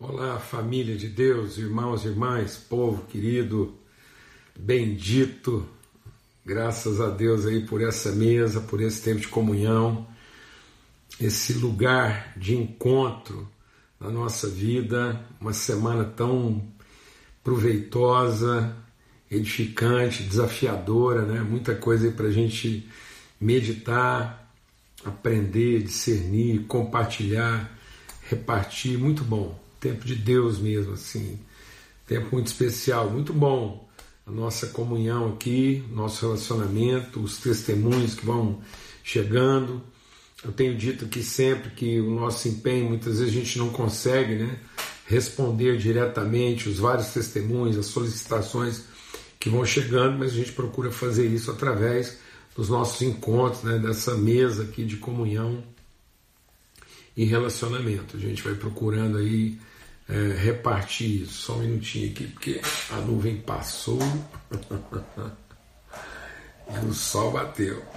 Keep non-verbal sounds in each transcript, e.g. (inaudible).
Olá, família de Deus, irmãos e irmãs, povo querido, bendito, graças a Deus aí por essa mesa, por esse tempo de comunhão, esse lugar de encontro na nossa vida, uma semana tão proveitosa, edificante, desafiadora, né? Muita coisa aí para a gente meditar, aprender, discernir, compartilhar, repartir, muito bom tempo de Deus mesmo, assim, tempo muito especial, muito bom. A nossa comunhão aqui, nosso relacionamento, os testemunhos que vão chegando. Eu tenho dito aqui sempre que o nosso empenho, muitas vezes a gente não consegue né, responder diretamente os vários testemunhos, as solicitações que vão chegando, mas a gente procura fazer isso através dos nossos encontros, né, dessa mesa aqui de comunhão e relacionamento. A gente vai procurando aí é, repartir isso. Só um minutinho aqui, porque a nuvem passou (laughs) e o sol bateu. (laughs)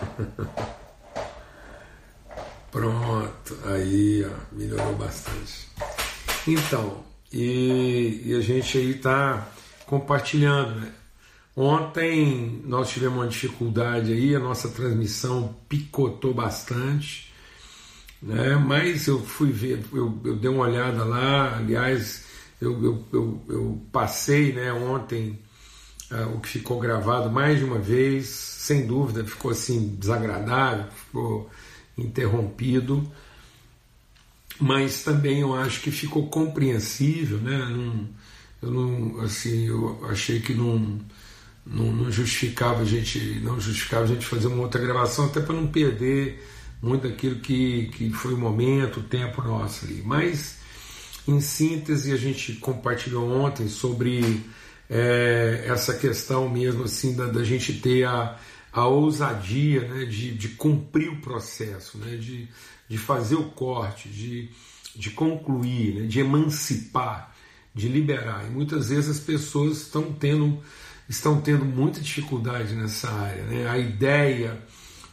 Pronto, aí ó, melhorou bastante. Então, e, e a gente aí está compartilhando, né? Ontem nós tivemos uma dificuldade aí, a nossa transmissão picotou bastante né? Mas eu fui ver, eu, eu dei uma olhada lá, aliás, eu, eu, eu, eu passei né, ontem uh, o que ficou gravado mais de uma vez, sem dúvida, ficou assim desagradável, ficou interrompido, mas também eu acho que ficou compreensível, né? Eu não, assim, eu achei que não, não, não justificava a gente, não justificava a gente fazer uma outra gravação, até para não perder muito daquilo que, que foi o momento, o tempo nosso ali. Mas, em síntese, a gente compartilhou ontem sobre é, essa questão mesmo assim da, da gente ter a, a ousadia né, de, de cumprir o processo, né, de, de fazer o corte, de, de concluir, né, de emancipar, de liberar. E muitas vezes as pessoas estão tendo, estão tendo muita dificuldade nessa área. Né? A ideia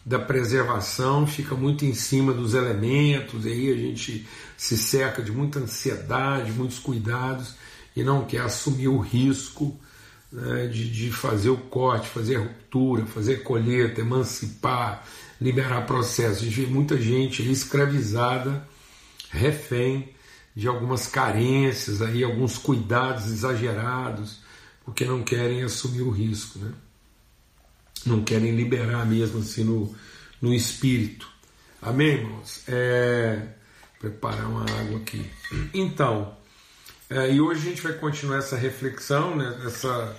da preservação fica muito em cima dos elementos, e aí a gente se cerca de muita ansiedade, muitos cuidados e não quer assumir o risco né, de, de fazer o corte, fazer a ruptura, fazer colheita, emancipar, liberar processos. A gente vê muita gente escravizada, refém de algumas carências, aí, alguns cuidados exagerados, porque não querem assumir o risco. Né? Não querem liberar mesmo assim no, no espírito. Amém, irmãos? É, preparar uma água aqui. Então, é, e hoje a gente vai continuar essa reflexão, né? Essa,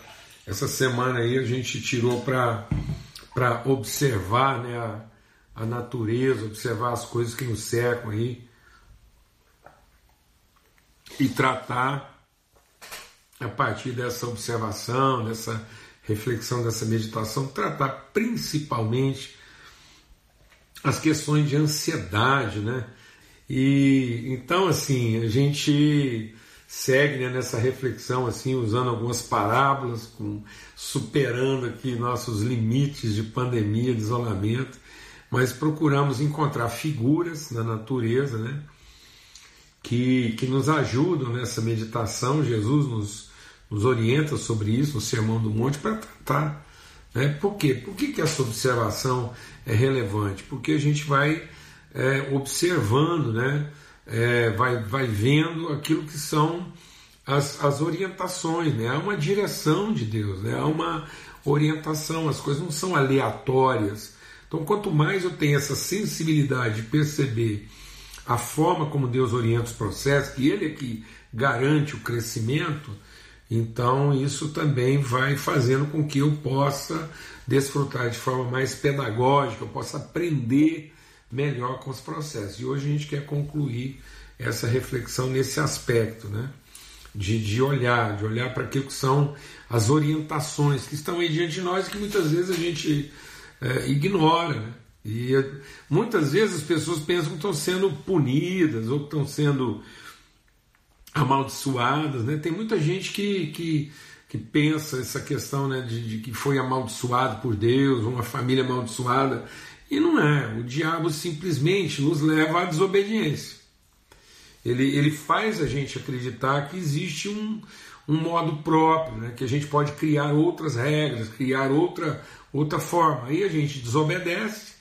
essa semana aí a gente tirou para observar né, a, a natureza, observar as coisas que nos cercam aí e tratar a partir dessa observação, dessa reflexão dessa meditação, tratar principalmente as questões de ansiedade, né? E então assim, a gente segue né, nessa reflexão assim, usando algumas parábolas, com, superando aqui nossos limites de pandemia, de isolamento, mas procuramos encontrar figuras na natureza, né? Que, que nos ajudam nessa meditação. Jesus nos nos orienta sobre isso no Sermão do Monte para tratar. Né? Por quê? Por que, que essa observação é relevante? Porque a gente vai é, observando, né? É, vai, vai vendo aquilo que são as, as orientações, né? há uma direção de Deus, né? há uma orientação, as coisas não são aleatórias. Então, quanto mais eu tenho essa sensibilidade de perceber a forma como Deus orienta os processos, que Ele é que garante o crescimento, então, isso também vai fazendo com que eu possa desfrutar de forma mais pedagógica, eu possa aprender melhor com os processos. E hoje a gente quer concluir essa reflexão nesse aspecto, né? De, de olhar, de olhar para aquilo que são as orientações que estão aí diante de nós e que muitas vezes a gente é, ignora. Né? E muitas vezes as pessoas pensam que estão sendo punidas ou que estão sendo amaldiçoadas, né? Tem muita gente que, que, que pensa essa questão né, de, de, que foi amaldiçoado por Deus, uma família amaldiçoada, e não é. O diabo simplesmente nos leva à desobediência. ele, ele faz a gente acreditar que existe um, um modo próprio, né? que a gente pode criar outras regras, criar outra, outra forma. Aí a gente desobedece,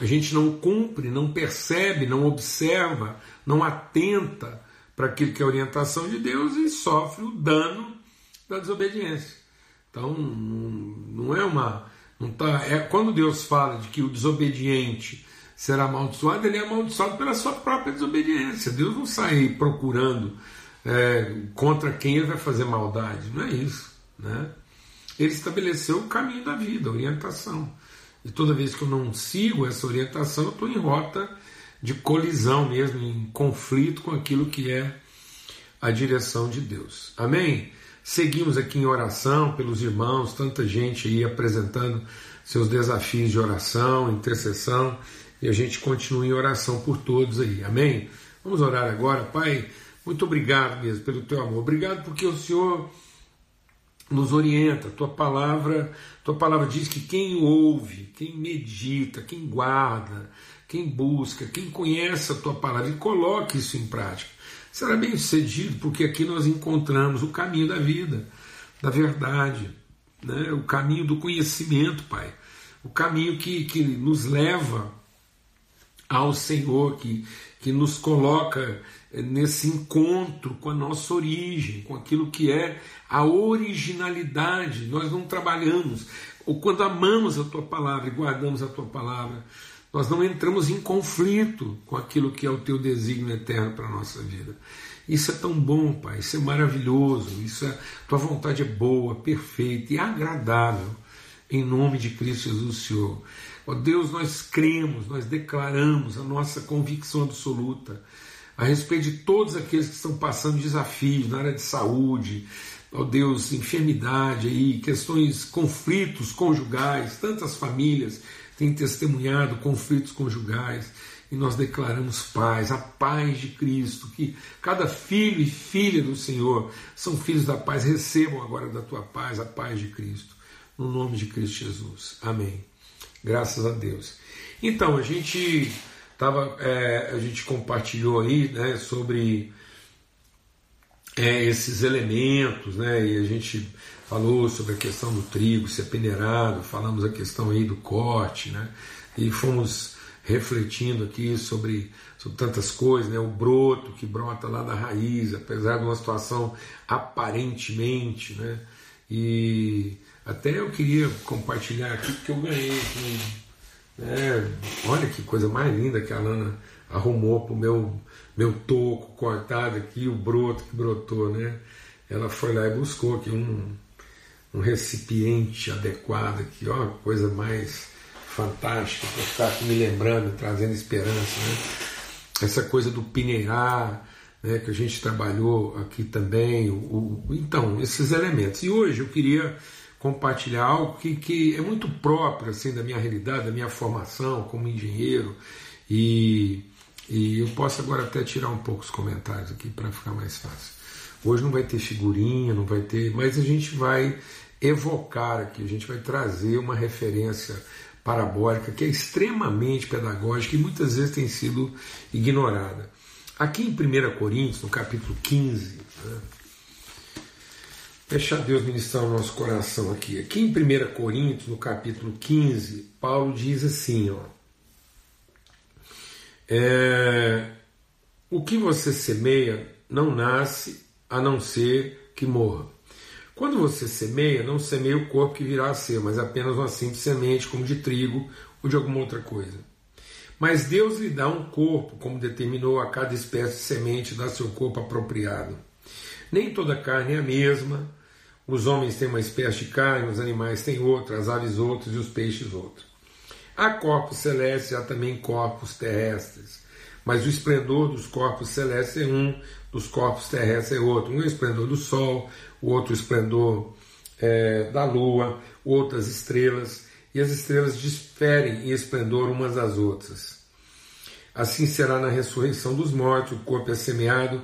a gente não cumpre, não percebe, não observa, não atenta para aquilo que é orientação de Deus e sofre o dano da desobediência. Então não é uma. Não tá, é, quando Deus fala de que o desobediente será amaldiçoado, ele é amaldiçoado pela sua própria desobediência. Deus não sai procurando é, contra quem ele vai fazer maldade. Não é isso. Né? Ele estabeleceu o caminho da vida, a orientação. E toda vez que eu não sigo essa orientação, eu estou em rota de colisão mesmo, em conflito com aquilo que é a direção de Deus. Amém? Seguimos aqui em oração pelos irmãos, tanta gente aí apresentando seus desafios de oração, intercessão, e a gente continua em oração por todos aí. Amém? Vamos orar agora, Pai. Muito obrigado mesmo pelo teu amor. Obrigado porque o Senhor nos orienta. Tua palavra, tua palavra diz que quem ouve, quem medita, quem guarda, quem busca, quem conhece a tua palavra e coloque isso em prática, será bem sucedido, porque aqui nós encontramos o caminho da vida, da verdade, né? o caminho do conhecimento, Pai, o caminho que, que nos leva ao Senhor, que, que nos coloca nesse encontro com a nossa origem, com aquilo que é a originalidade. Nós não trabalhamos, ou quando amamos a tua palavra e guardamos a tua palavra, nós não entramos em conflito com aquilo que é o teu desígnio eterno para a nossa vida. Isso é tão bom, Pai, isso é maravilhoso, isso é, tua vontade é boa, perfeita e agradável, em nome de Cristo Jesus, Senhor. Ó Deus, nós cremos, nós declaramos a nossa convicção absoluta a respeito de todos aqueles que estão passando desafios na área de saúde, ó Deus, enfermidade aí, questões, conflitos conjugais, tantas famílias têm testemunhado conflitos conjugais e nós declaramos paz, a paz de Cristo, que cada filho e filha do Senhor são filhos da paz, recebam agora da tua paz, a paz de Cristo, no nome de Cristo Jesus. Amém. Graças a Deus. Então, a gente tava, é, a gente compartilhou aí né, sobre é, esses elementos, né, e a gente falou sobre a questão do trigo ser peneirado, falamos a questão aí do corte, né? E fomos refletindo aqui sobre, sobre tantas coisas, né? O broto que brota lá da raiz, apesar de uma situação aparentemente, né? E até eu queria compartilhar aqui porque eu ganhei aqui, né? Olha que coisa mais linda que a Lana arrumou pro meu meu toco cortado aqui, o broto que brotou, né? Ela foi lá e buscou aqui um um recipiente adequado aqui, ó, coisa mais fantástica para ficar aqui me lembrando, trazendo esperança, né? Essa coisa do pineirar, né, que a gente trabalhou aqui também, o, o, então, esses elementos. E hoje eu queria compartilhar algo que, que é muito próprio assim da minha realidade, da minha formação como engenheiro e, e eu posso agora até tirar um pouco os comentários aqui para ficar mais fácil. Hoje não vai ter figurinha, não vai ter, mas a gente vai evocar aqui, a gente vai trazer uma referência parabólica que é extremamente pedagógica e muitas vezes tem sido ignorada. Aqui em 1 Coríntios, no capítulo 15, né, deixa Deus ministrar o nosso coração aqui. Aqui em 1 Coríntios, no capítulo 15, Paulo diz assim: ó, é, o que você semeia não nasce a não ser que morra. Quando você semeia, não semeia o corpo que virá a ser, mas apenas uma simples semente, como de trigo ou de alguma outra coisa. Mas Deus lhe dá um corpo, como determinou a cada espécie de semente, dá seu corpo apropriado. Nem toda carne é a mesma. Os homens têm uma espécie de carne, os animais têm outra, as aves outras e os peixes outra. Há corpos celestes, há também corpos terrestres. Mas o esplendor dos corpos celestes é um, dos corpos terrestres é outro. Um é o esplendor do sol, o outro esplendor é, da lua, outras estrelas, e as estrelas diferem em esplendor umas das outras. Assim será na ressurreição dos mortos: o corpo é semeado,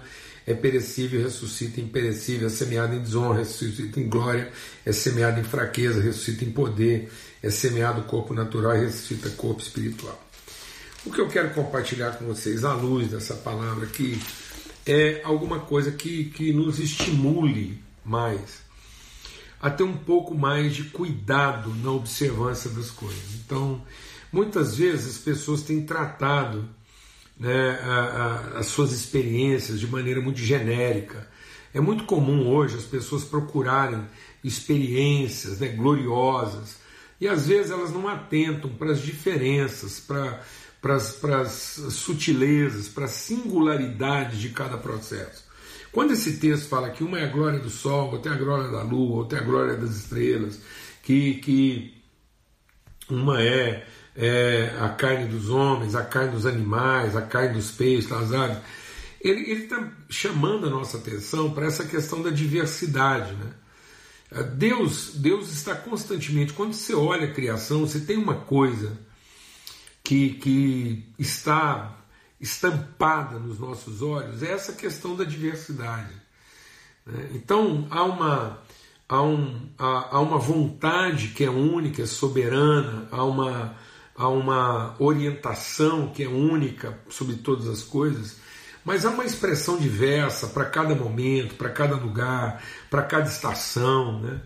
é perecível, ressuscita imperecível, é semeado em desonra, ressuscita em glória, é semeado em fraqueza, ressuscita em poder, é semeado corpo natural e ressuscita corpo espiritual. O que eu quero compartilhar com vocês, à luz dessa palavra, que é alguma coisa que, que nos estimule mais a ter um pouco mais de cuidado na observância das coisas. Então, muitas vezes as pessoas têm tratado né, a, a, as suas experiências de maneira muito genérica. É muito comum hoje as pessoas procurarem experiências né, gloriosas e às vezes elas não atentam para as diferenças, para as sutilezas, para as singularidades de cada processo. Quando esse texto fala que uma é a glória do sol, outra é a glória da lua, outra é a glória das estrelas, que, que uma é, é a carne dos homens, a carne dos animais, a carne dos peixes, das aves, ele está chamando a nossa atenção para essa questão da diversidade. Né? Deus, Deus está constantemente, quando você olha a criação, você tem uma coisa que, que está estampada nos nossos olhos é essa questão da diversidade. Né? Então há uma, há, um, há, há, uma vontade que é única, soberana, há uma, há uma orientação que é única sobre todas as coisas, mas há uma expressão diversa para cada momento, para cada lugar, para cada estação, né?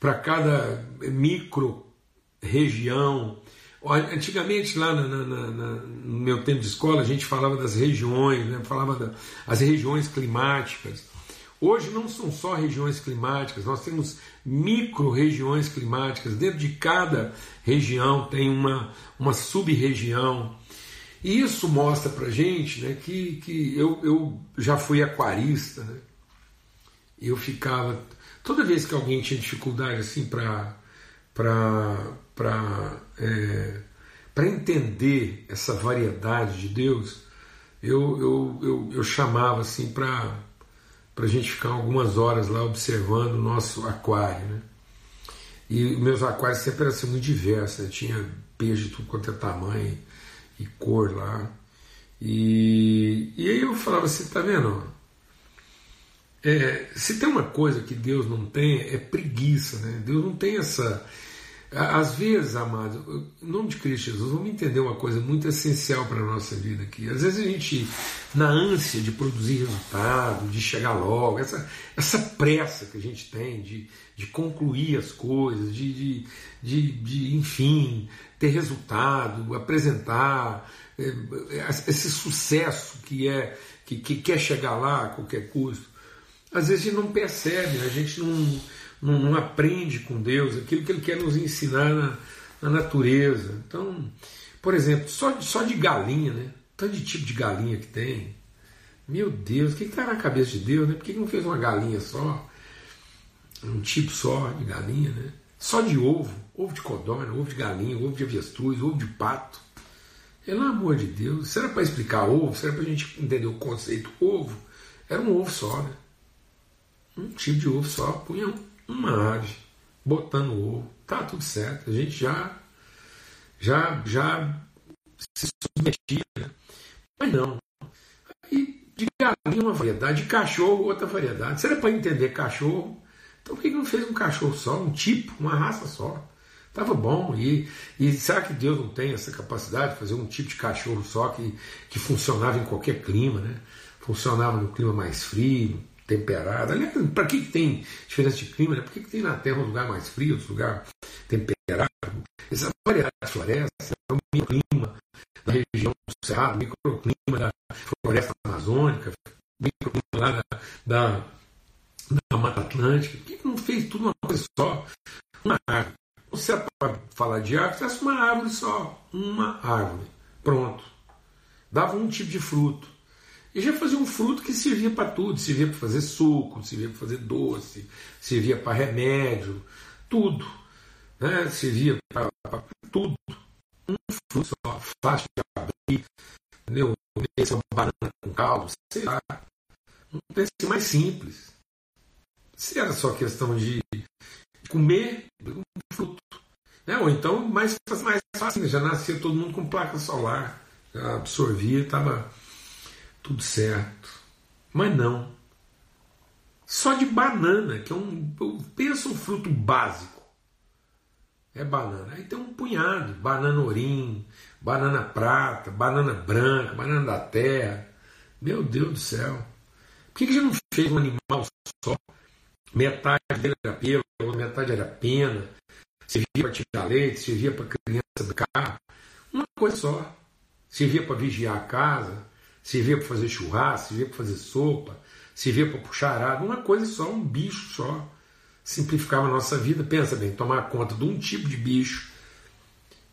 para cada micro região. Antigamente, lá na, na, na, no meu tempo de escola, a gente falava das regiões, né? falava das regiões climáticas. Hoje não são só regiões climáticas, nós temos micro-regiões climáticas. Dentro de cada região tem uma, uma sub-região. E isso mostra para gente né, que, que eu, eu já fui aquarista. Né? Eu ficava. Toda vez que alguém tinha dificuldade assim para para é, entender essa variedade de Deus, eu, eu, eu, eu chamava assim para a gente ficar algumas horas lá observando o nosso aquário. Né? E meus aquários sempre eram assim, muito diversos, né? tinha peixe de tudo quanto é tamanho e cor lá. E, e aí eu falava assim, tá vendo? É, se tem uma coisa que Deus não tem, é preguiça, né? Deus não tem essa às vezes, amado, em nome de Cristo Jesus, vamos entender uma coisa muito essencial para a nossa vida aqui. Às vezes a gente, na ânsia de produzir resultado, de chegar logo, essa, essa pressa que a gente tem de, de concluir as coisas, de, de, de, de enfim, ter resultado, apresentar, é, esse sucesso que é que, que quer chegar lá a qualquer custo, às vezes a gente não percebe, a gente não não, não, aprende com Deus aquilo que Ele quer nos ensinar na, na natureza. Então, por exemplo, só, só de galinha, né? Tanto de tipo de galinha que tem. Meu Deus, o que está na cabeça de Deus? Né? Por que não fez uma galinha só? Um tipo só de galinha, né? Só de ovo, ovo de codorna, ovo de galinha, ovo de avestruz, ovo de pato. Pelo amor de Deus, será para explicar ovo? Será para a gente entender o conceito ovo? Era um ovo só, né? Um tipo de ovo só, punha um uma ave botando ovo, tá tudo certo. A gente já já já se submetia, né? mas não. Aí de galinha uma variedade, de cachorro outra variedade. Se era para entender cachorro, então por que não fez um cachorro só, um tipo, uma raça só? Tava bom. E, e será que Deus não tem essa capacidade de fazer um tipo de cachorro só que, que funcionava em qualquer clima, né? Funcionava no clima mais frio, temperada. Aliás, para que, tem diferença de clima? Por que, que tem na Terra um lugar mais frio, outro lugar temperado? Essa variedade de florestas o microclima da região do Cerrado, microclima da floresta amazônica, microclima lá da, da, da Mata Atlântica. Por que, que não fez tudo uma coisa só? Uma árvore. Você pode falar de árvore, faz uma árvore só. Uma árvore. Pronto. Dava um tipo de fruto e já fazia um fruto que servia para tudo, servia para fazer suco, servia para fazer doce, servia para remédio, tudo. Né? Servia para tudo. Um fruto só, fácil de abrir, entendeu? Esse é uma banana com caldo, sei lá. Um preço mais simples. Se era só questão de comer um fruto. Né? Ou então mais, mais fácil, já nascia todo mundo com placa solar, já absorvia, estava tudo certo. Mas não. Só de banana, que é um. Pensa um fruto básico. É banana. Aí tem um punhado: banana orim, banana prata, banana branca, banana da terra. Meu Deus do céu. Por que, que a gente não fez um animal só? Metade dele era pelo, metade era pena, servia para tirar leite, servia para criança brincar. Uma coisa só. Servia para vigiar a casa, servia para fazer churrasco, servia para fazer sopa, servia para puxar arado. Uma coisa só, um bicho só. Simplificava a nossa vida. Pensa bem, tomar conta de um tipo de bicho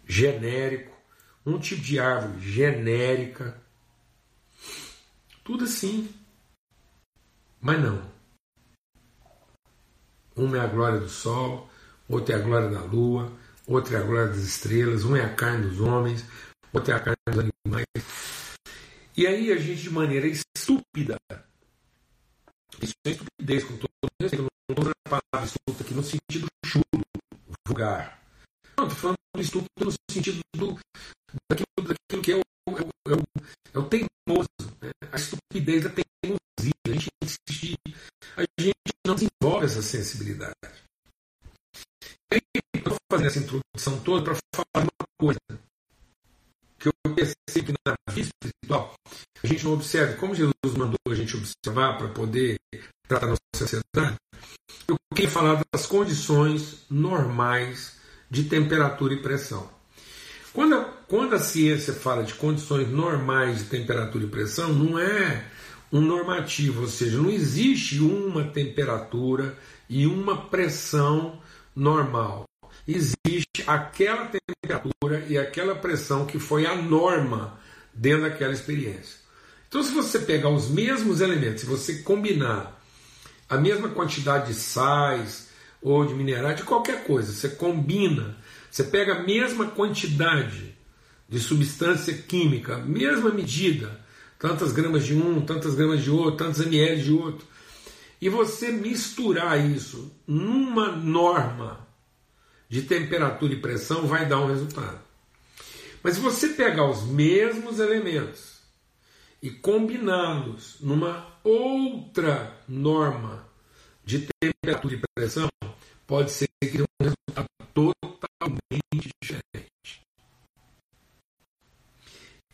genérico, um tipo de árvore genérica. Tudo assim. Mas não. Uma é a glória do sol, outra é a glória da lua, outra é a glória das estrelas, uma é a carne dos homens, outra é a carne dos animais. E aí a gente, de maneira estúpida, isso é estupidez com todo respeito, não estou a palavra estúpida aqui no sentido chulo, vulgar. Não, estou falando estúpido no sentido do, daquilo, daquilo que é o, é o, é o, é o teimoso, né? a estupidez da teimosia. A gente insiste, a gente não desenvolve essa sensibilidade. Estou fazendo essa introdução toda para falar uma coisa que eu percebo que na vida espiritual a gente não observa, como Jesus mandou a gente observar para poder tratar a nossa sociedade, eu queria falar das condições normais de temperatura e pressão. Quando a, quando a ciência fala de condições normais de temperatura e pressão, não é um normativo, ou seja, não existe uma temperatura e uma pressão normal. Existe aquela temperatura e aquela pressão que foi a norma dentro daquela experiência. Então, se você pegar os mesmos elementos, se você combinar a mesma quantidade de sais ou de minerais, de qualquer coisa, você combina, você pega a mesma quantidade de substância química, mesma medida, tantas gramas de um, tantas gramas de outro, tantos ml de outro. E você misturar isso numa norma de temperatura e pressão, vai dar um resultado. Mas se você pegar os mesmos elementos e combiná-los numa outra norma de temperatura e pressão, pode ser que dê um resultado totalmente diferente.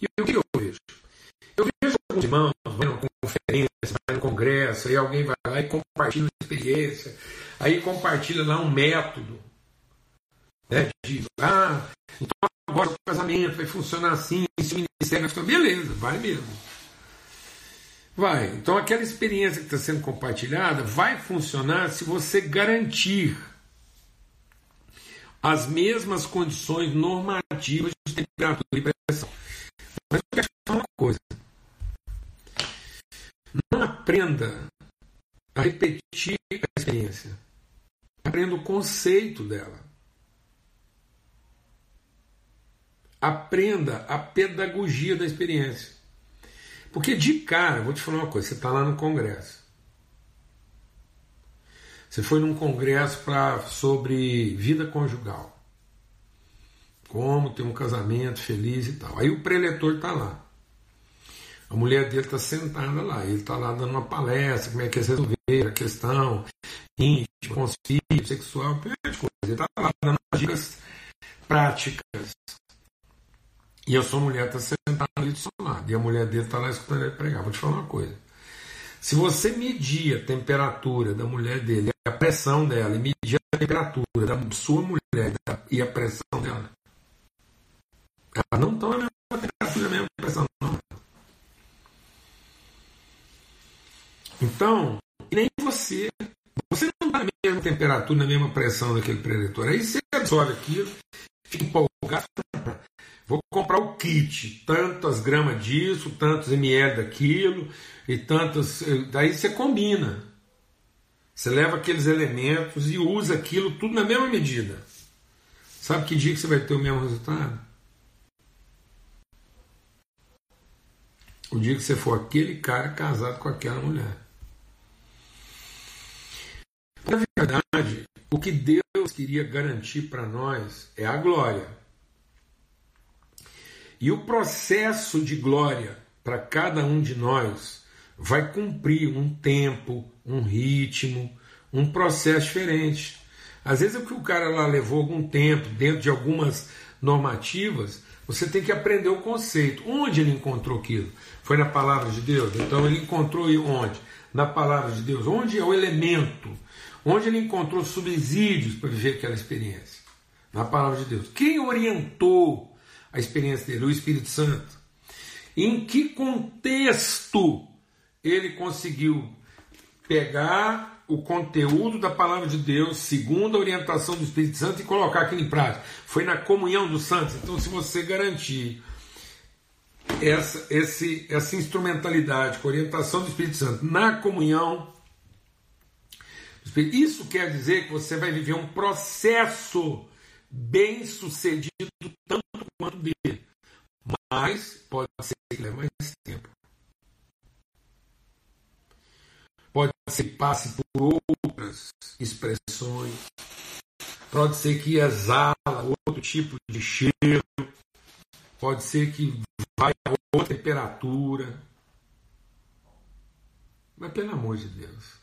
E o que eu vejo? Eu vejo alguns irmãos, vai numa conferência, vai no congresso, aí alguém vai lá e compartilha uma experiência, aí compartilha lá um método. Né, de, ah, então agora o casamento vai funcionar assim, esse ministério vai ficar. Beleza, vai mesmo. Vai. Então aquela experiência que está sendo compartilhada vai funcionar se você garantir as mesmas condições normativas de temperatura e pressão. Mas eu quero falar uma coisa. Não aprenda a repetir a experiência. Aprenda o conceito dela. Aprenda a pedagogia da experiência. Porque de cara, vou te falar uma coisa: você está lá no congresso. Você foi num congresso pra, sobre vida conjugal. Como ter um casamento feliz e tal. Aí o preletor está lá. A mulher dele está sentada lá, ele está lá dando uma palestra, como é que é resolver a questão íntima, filhos, sexual, coisa. Ele está lá dando dicas práticas. E eu sou mulher, está sentada ali do seu lado. E a mulher dele está lá escutando ele pregar. Vou te falar uma coisa. Se você medir a temperatura da mulher dele, a pressão dela, e medir a temperatura da sua mulher e a pressão dela, elas não estão na mesma temperatura, na mesma pressão, não. Então, nem você. Você não está na mesma temperatura, na mesma pressão daquele preditor. Aí você absorve aquilo, fica empolgado. Vou comprar o kit, tantas gramas disso, tantos ml daquilo, e tantas. Daí você combina. Você leva aqueles elementos e usa aquilo tudo na mesma medida. Sabe que dia que você vai ter o mesmo resultado? O dia que você for aquele cara casado com aquela mulher. Na verdade, o que Deus queria garantir para nós é a glória. E o processo de glória para cada um de nós vai cumprir um tempo, um ritmo, um processo diferente. Às vezes é que o cara lá levou algum tempo dentro de algumas normativas, você tem que aprender o conceito. Onde ele encontrou aquilo? Foi na palavra de Deus? Então ele encontrou onde? na palavra de Deus? Onde é o elemento? Onde ele encontrou subsídios para viver aquela experiência? Na palavra de Deus. Quem orientou a experiência dele? O Espírito Santo. Em que contexto ele conseguiu pegar o conteúdo da palavra de Deus, segundo a orientação do Espírito Santo, e colocar aquilo em prática? Foi na comunhão dos santos. Então, se você garantir essa, esse, essa instrumentalidade com orientação do Espírito Santo na comunhão, isso quer dizer que você vai viver um processo bem sucedido quanto dele, mas pode ser que leve mais tempo. Pode ser que passe por outras expressões, pode ser que exala outro tipo de cheiro, pode ser que vai a outra temperatura. Mas pelo amor de Deus.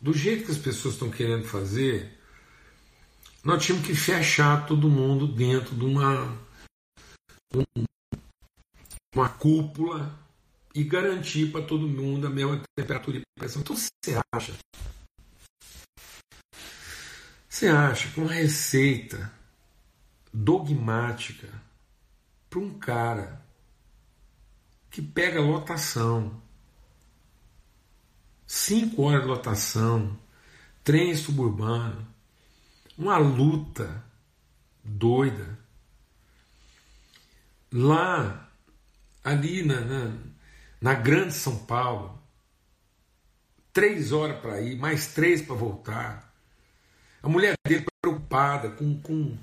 Do jeito que as pessoas estão querendo fazer, nós tínhamos que fechar todo mundo dentro de uma, uma cúpula e garantir para todo mundo a mesma temperatura e pressão. Então você acha? Você acha que uma receita dogmática para um cara que pega lotação, cinco horas de lotação, trem suburbano, uma luta doida. Lá, ali na, na, na Grande São Paulo, três horas para ir, mais três para voltar. A mulher dele preocupada com, com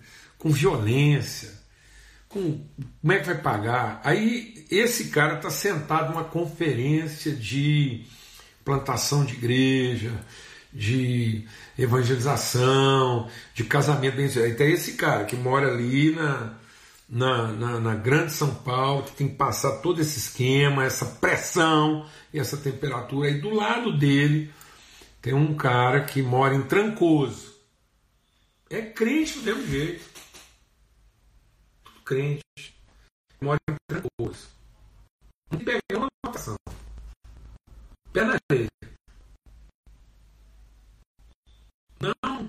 com violência, com como é que vai pagar. Aí esse cara está sentado numa conferência de plantação de igreja, de evangelização, de casamento tem esse cara que mora ali na, na, na, na, grande São Paulo, que tem que passar todo esse esquema, essa pressão e essa temperatura. Aí do lado dele tem um cara que mora em Trancoso. É crente do mesmo jeito crente, mora em Trancoso. Não pega uma votação. Pé na areia. Não.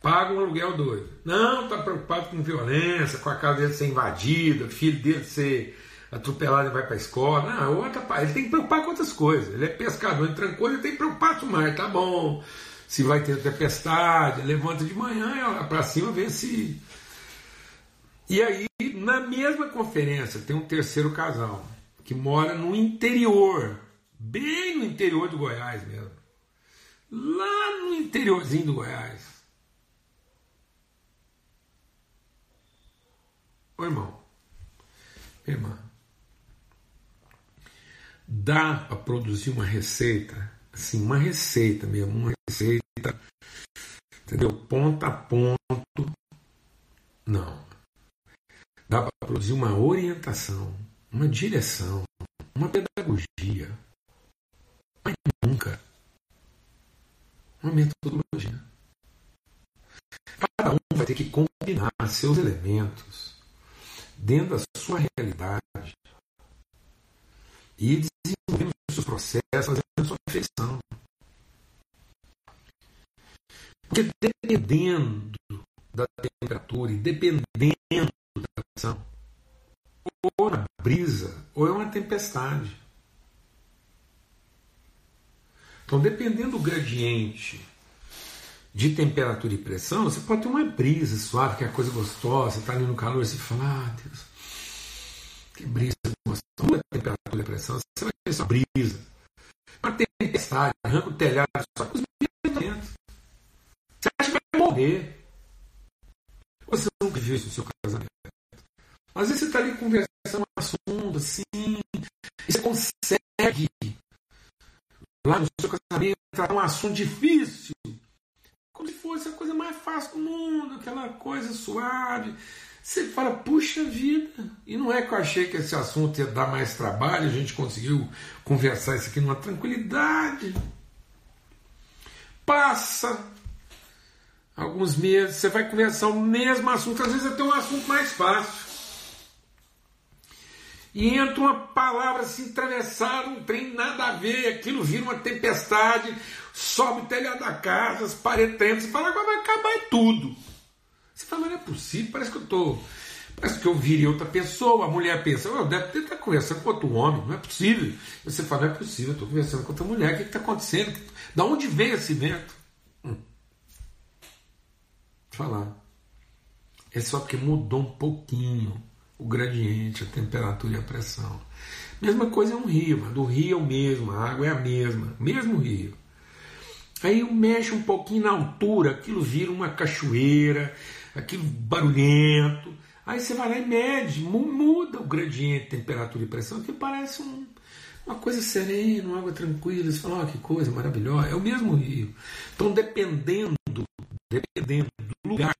Paga um aluguel doido. Não, está preocupado com violência, com a casa dele ser invadida, filho dele ser atropelado e vai para a escola. Não, outra, ele tem que preocupar com outras coisas. Ele é pescador em Trancoso, ele tem que preocupar com o mar, tá bom. Se vai ter tempestade, levanta de manhã para cima, vê se e aí, na mesma conferência, tem um terceiro casal que mora no interior, bem no interior do Goiás mesmo. Lá no interiorzinho do Goiás. Ô irmão, irmã, dá para produzir uma receita, assim, uma receita mesmo, uma receita, entendeu? Ponto a ponto. Não. Dá para produzir uma orientação, uma direção, uma pedagogia. Mas nunca uma metodologia. Cada um vai ter que combinar seus elementos dentro da sua realidade e desenvolvendo os seus processos, fazendo a sua perfeição. Porque dependendo da temperatura e dependendo ou na brisa, ou é uma tempestade. Então, dependendo do gradiente de temperatura e pressão, você pode ter uma brisa suave, que é coisa gostosa, está ali no calor você fala, ah, Deus, que brisa gostosa. Temperatura e pressão, você vai ter essa brisa. Uma tempestade, arranca o telhado, só com os dentro. Você acha que vai morrer. Você nunca viu isso no seu casamento. Às vezes você está ali conversando um assunto assim, e você consegue, lá no seu casamento, tratar um assunto difícil, como se fosse a coisa mais fácil do mundo, aquela coisa suave. Você fala, puxa vida, e não é que eu achei que esse assunto ia dar mais trabalho, a gente conseguiu conversar isso aqui numa tranquilidade. Passa alguns meses, você vai conversar o mesmo assunto, às vezes até um assunto mais fácil. E entra uma palavra assim atravessada, não tem nada a ver, aquilo vira uma tempestade, sobe o telhado da casa, as paredes você fala, agora vai acabar tudo. Você fala, não é possível, parece que eu estou. Parece que eu virei outra pessoa, a mulher pensa, eu deve estar conversando com outro homem, não é possível. Você fala, não é possível, eu estou conversando com outra mulher, o que está acontecendo? Da onde vem esse vento? Hum. falar. É só porque mudou um pouquinho o gradiente, a temperatura e a pressão. Mesma coisa é um rio, do rio é o mesmo, a água é a mesma, mesmo rio. Aí mexe um pouquinho na altura, aquilo vira uma cachoeira, aquilo barulhento. Aí você vai lá e mede, muda o gradiente, temperatura e pressão, que parece um, uma coisa serena, uma água tranquila. Você fala, oh, que coisa maravilhosa, é o mesmo rio. Então, dependendo, dependendo do lugar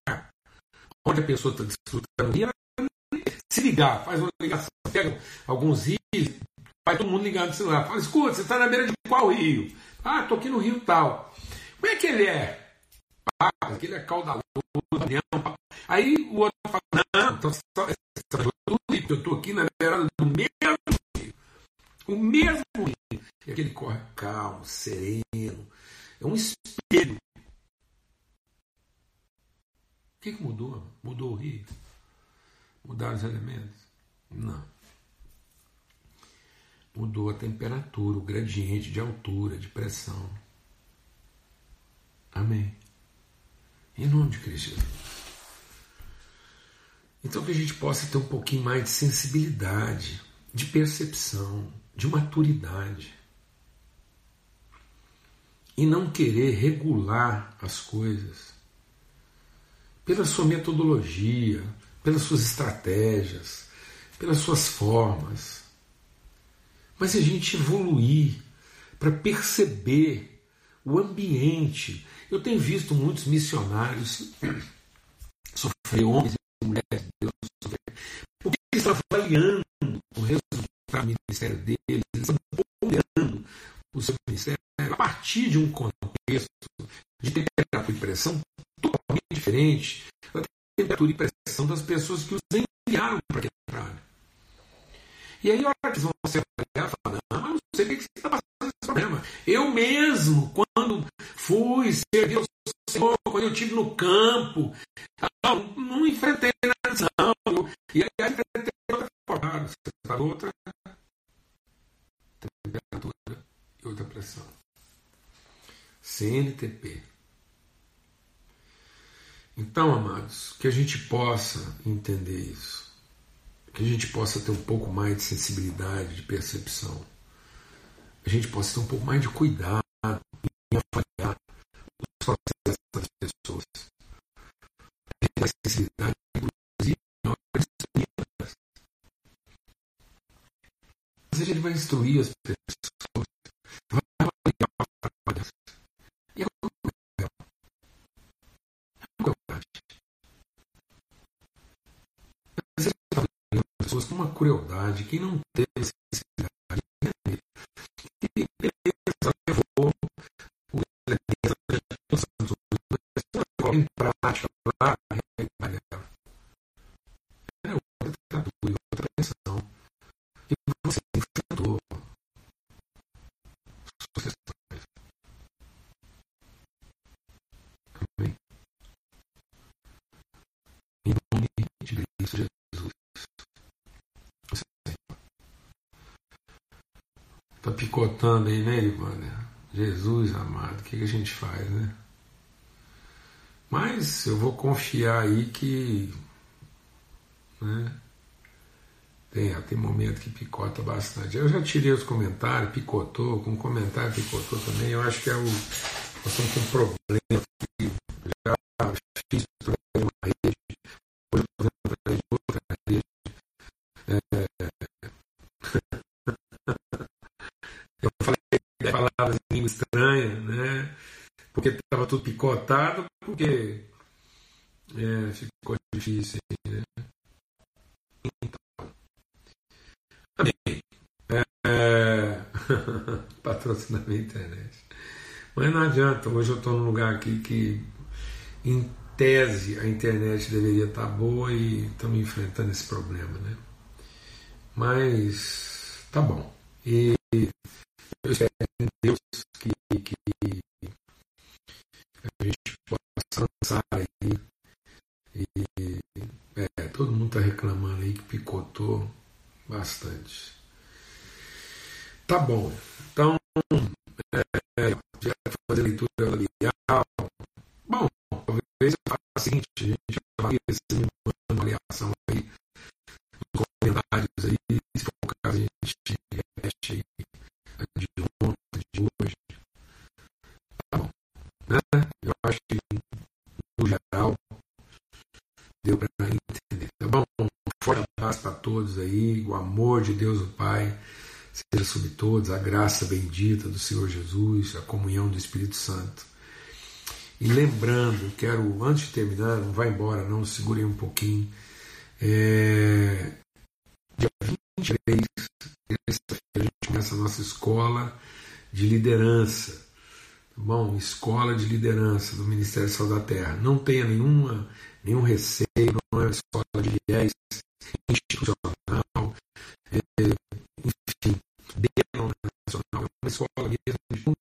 onde a pessoa está desfrutando o se ligar, faz uma ligação, pega alguns rios, vai todo mundo ligando no celular, fala, escuta, você está na beira de qual rio? Ah, estou aqui no rio tal. Como é que ele é? Ah, aquele é caudaloso, Aí o outro fala, não, então, eu estou aqui na beira do mesmo rio. O mesmo rio. E aquele corre calmo, sereno. É um espelho. O que, que mudou? Mudou o rio? Mudaram os elementos? Não. Mudou a temperatura, o gradiente de altura, de pressão. Amém. Em nome de Cristo Jesus. Então que a gente possa ter um pouquinho mais de sensibilidade, de percepção, de maturidade. E não querer regular as coisas pela sua metodologia, pelas suas estratégias, pelas suas formas. Mas a gente evoluir para perceber o ambiente. Eu tenho visto muitos missionários (clears throat) sofrer, homens e mulheres de Deus sofrer, porque eles estão avaliando o resultado do ministério deles, eles estão ponderando o seu ministério a partir de um contexto de temperatura e pressão totalmente diferente temperatura e pressão das pessoas que os enviaram para aquele trabalho. E aí, a hora que vão se avaliar, falam, não, mas não sei o que você está passando esse problema. Eu mesmo, quando fui servir ao Senhor, quando eu estive no campo, não, não enfrentei nada, não. E aí, enfrentei outra forma. Você falou outra temperatura e outra pressão. CNTP. Então, amados, que a gente possa entender isso, que a gente possa ter um pouco mais de sensibilidade, de percepção, a gente possa ter um pouco mais de cuidado em avaliar os processos das pessoas, ter sensibilidade, inclusive, na hora de Mas a gente vai instruir as pessoas, vai avaliar o trabalho e pessoas com uma crueldade, quem não teve sensibilidade, que beleza levou o em prática picotando aí, né, Ivânia? Jesus amado, o que, que a gente faz, né? Mas eu vou confiar aí que. Né, tem, tem momento que picota bastante. Eu já tirei os comentários, picotou, com comentário picotou também. Eu acho que é o. Nós estamos com um problema. Já fiz língua estranha, né? Porque estava tudo picotado, porque é, ficou difícil, né? Então, amém. É, (laughs) é, a internet. Mas não adianta, hoje eu estou num lugar aqui que, em tese, a internet deveria estar tá boa e estamos enfrentando esse problema, né? Mas tá bom. E eu espero em Deus que, que a gente possa lançar aí. E é, todo mundo está reclamando aí que picotou bastante. Tá bom. Amor de Deus o Pai seja sobre todos, a graça bendita do Senhor Jesus, a comunhão do Espírito Santo. E lembrando, quero, antes de terminar, não vai embora, não, segurem um pouquinho. É, dia 23, terça-feira, a gente começa a nossa escola de liderança. Tá bom, escola de liderança do Ministério Sal da Terra. Não tenha nenhuma, nenhum receio, não é uma escola de viés institucional. Denominacional,